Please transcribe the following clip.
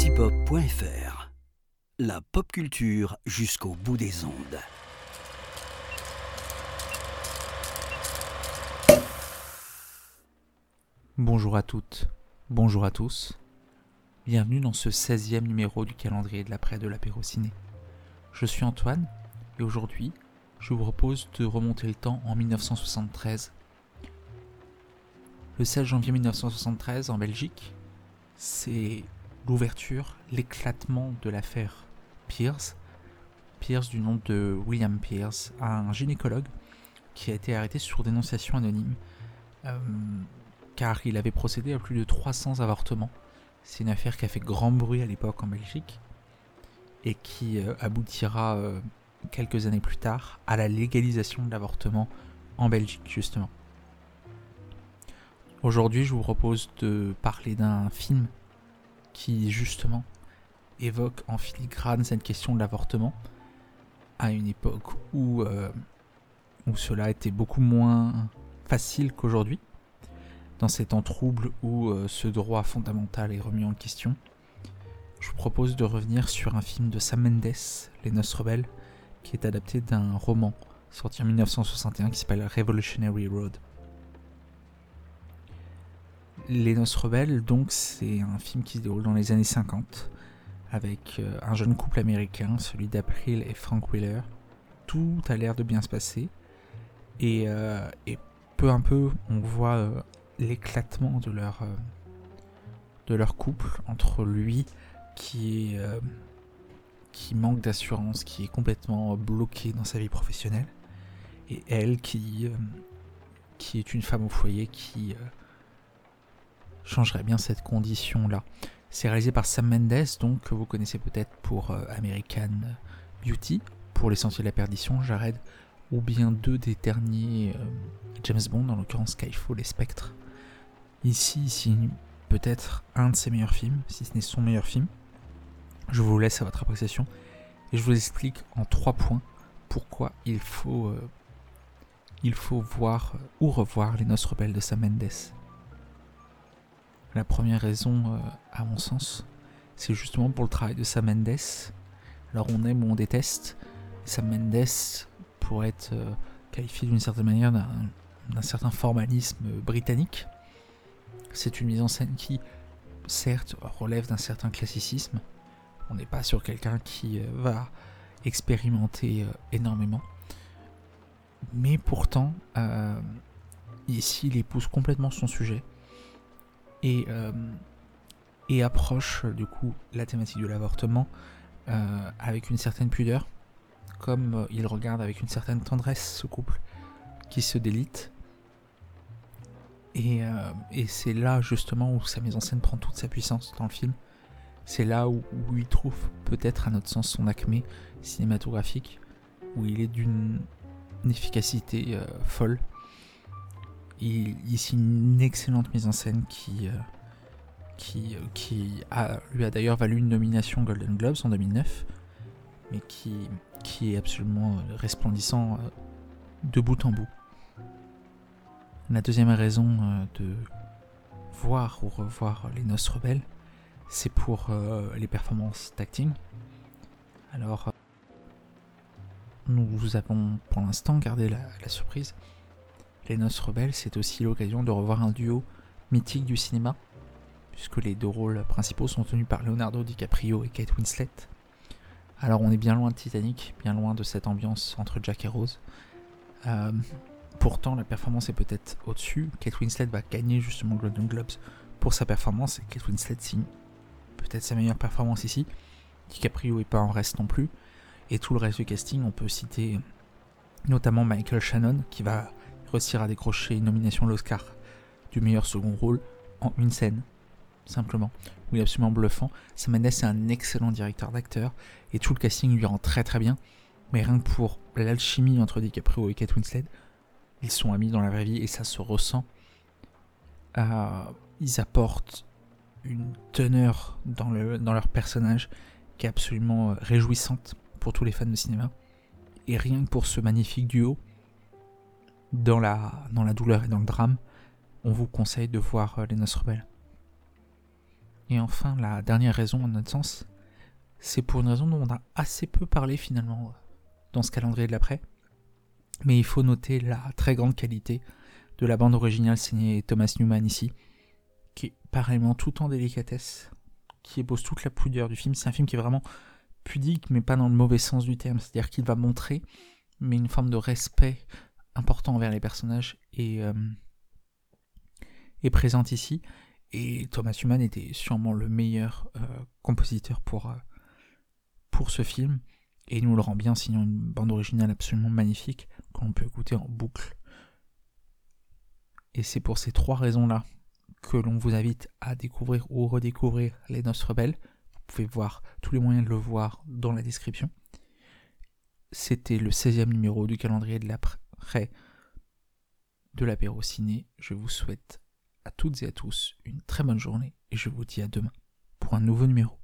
antipop.fr. La pop culture jusqu'au bout des ondes. Bonjour à toutes, bonjour à tous. Bienvenue dans ce 16e numéro du calendrier de l'après de l'apéro ciné. Je suis Antoine et aujourd'hui, je vous propose de remonter le temps en 1973. Le 16 janvier 1973 en Belgique, c'est l'ouverture, l'éclatement de l'affaire Pierce. Pierce du nom de William Pierce, un gynécologue qui a été arrêté sur dénonciation anonyme euh, car il avait procédé à plus de 300 avortements. C'est une affaire qui a fait grand bruit à l'époque en Belgique et qui euh, aboutira euh, quelques années plus tard à la légalisation de l'avortement en Belgique justement. Aujourd'hui, je vous propose de parler d'un film qui justement évoque en filigrane cette question de l'avortement à une époque où, euh, cela était beaucoup moins facile qu'aujourd'hui, dans ces temps troubles où euh, ce droit fondamental est remis en question. Je vous propose de revenir sur un film de Sam Mendes, Les Noces Rebelles, qui est adapté d'un roman sorti en 1961 qui s'appelle Revolutionary Road. Les Noces Rebelles, donc, c'est un film qui se déroule dans les années 50 avec euh, un jeune couple américain, celui d'April et Frank Wheeler. Tout a l'air de bien se passer et, euh, peu à peu, on voit euh, l'éclatement de leur de leur couple entre lui qui est qui manque d'assurance, qui est complètement bloqué dans sa vie professionnelle, et elle qui qui est une femme au foyer qui changerait bien cette condition-là. C'est réalisé par Sam Mendes, donc que vous connaissez peut-être pour euh, American Beauty, pour Les Sentiers de la Perdition, Jared, ou bien deux des derniers euh, James Bond, en l'occurrence Skyfall et Spectre. Ici, ici peut-être un de ses meilleurs films, si ce n'est son meilleur film. Je vous laisse à votre appréciation et je vous explique en trois points pourquoi il faut, euh, il faut voir ou revoir Les Noces Rebelles de Sam Mendes. La première raison, euh, à mon sens, c'est justement pour le travail de Sam Mendes. Alors on aime ou on déteste. Sam Mendes pourrait être euh, qualifié d'une certaine manière d'un certain formalisme britannique. C'est une mise en scène qui, certes, relève d'un certain classicisme. On n'est pas sur quelqu'un qui euh, va expérimenter énormément. Mais pourtant, ici, il épouse complètement son sujet et, euh, et approche du coup la thématique de l'avortement euh, avec une certaine pudeur, comme euh, il regarde avec une certaine tendresse ce couple qui se délite. Et, c'est là justement où sa mise en scène prend toute sa puissance dans le film. C'est là où, il trouve peut-être à notre sens son acmé cinématographique, où il est d'une efficacité folle ici une excellente mise en scène qui, euh, qui, euh, qui lui a d'ailleurs valu une nomination Golden Globes en 2009, mais qui, qui est absolument euh, resplendissant de bout en bout. La deuxième raison de voir ou revoir Les Noces Rebelles, c'est pour les performances d'acting. Alors, nous avons pour l'instant gardé la surprise les Noces Rebelles, c'est aussi l'occasion de revoir un duo mythique du cinéma, puisque les deux rôles principaux sont tenus par Leonardo DiCaprio et Kate Winslet. Alors on est bien loin de Titanic, bien loin de cette ambiance entre Jack et Rose. Euh, pourtant, la performance est peut-être au-dessus. Kate Winslet va gagner justement Golden Globes pour sa performance, et Kate Winslet signe peut-être sa meilleure performance ici. DiCaprio est pas en reste non plus. Et tout le reste du casting, on peut citer notamment Michael Shannon, qui va réussir à décrocher une nomination à l'Oscar du meilleur second rôle en une scène, simplement, est absolument bluffant. Sam Mendes est un excellent directeur d'acteur et tout le casting lui rend très très bien. Mais rien que pour l'alchimie entre DiCaprio et Kate Winslet, ils sont amis dans la vraie vie et ça se ressent. Euh, ils apportent une teneur dans, le, dans leur personnage qui est absolument euh, réjouissante pour tous les fans de cinéma. Et rien que pour ce magnifique duo, dans la, dans la douleur et dans le drame, on vous conseille de voir euh, Les Noces Rebelles. Et enfin, la dernière raison, à notre sens, c'est pour une raison dont on a assez peu parlé finalement dans ce calendrier de l'après. Mais il faut noter la très grande qualité de la bande originale signée Thomas Newman ici, qui est pareillement tout en délicatesse, qui épose toute la pudeur du film. C'est un film qui est vraiment pudique, mais pas dans le mauvais sens du terme. C'est-à-dire qu'il va montrer, mais une forme de respect important envers les personnages et euh, est présente ici. Et Thomas Newman était sûrement le meilleur euh, compositeur pour, euh, pour ce film. Et il nous le rend bien, signant une bande originale absolument magnifique qu'on peut écouter en boucle. Et c'est pour ces trois raisons-là que l'on vous invite à découvrir ou redécouvrir Les Noces Rebelles. Vous pouvez voir tous les moyens de le voir dans la description. C'était le 16e numéro du calendrier de l'après de l'apéro ciné. Je vous souhaite à toutes et à tous une très bonne journée et je vous dis à demain pour un nouveau numéro.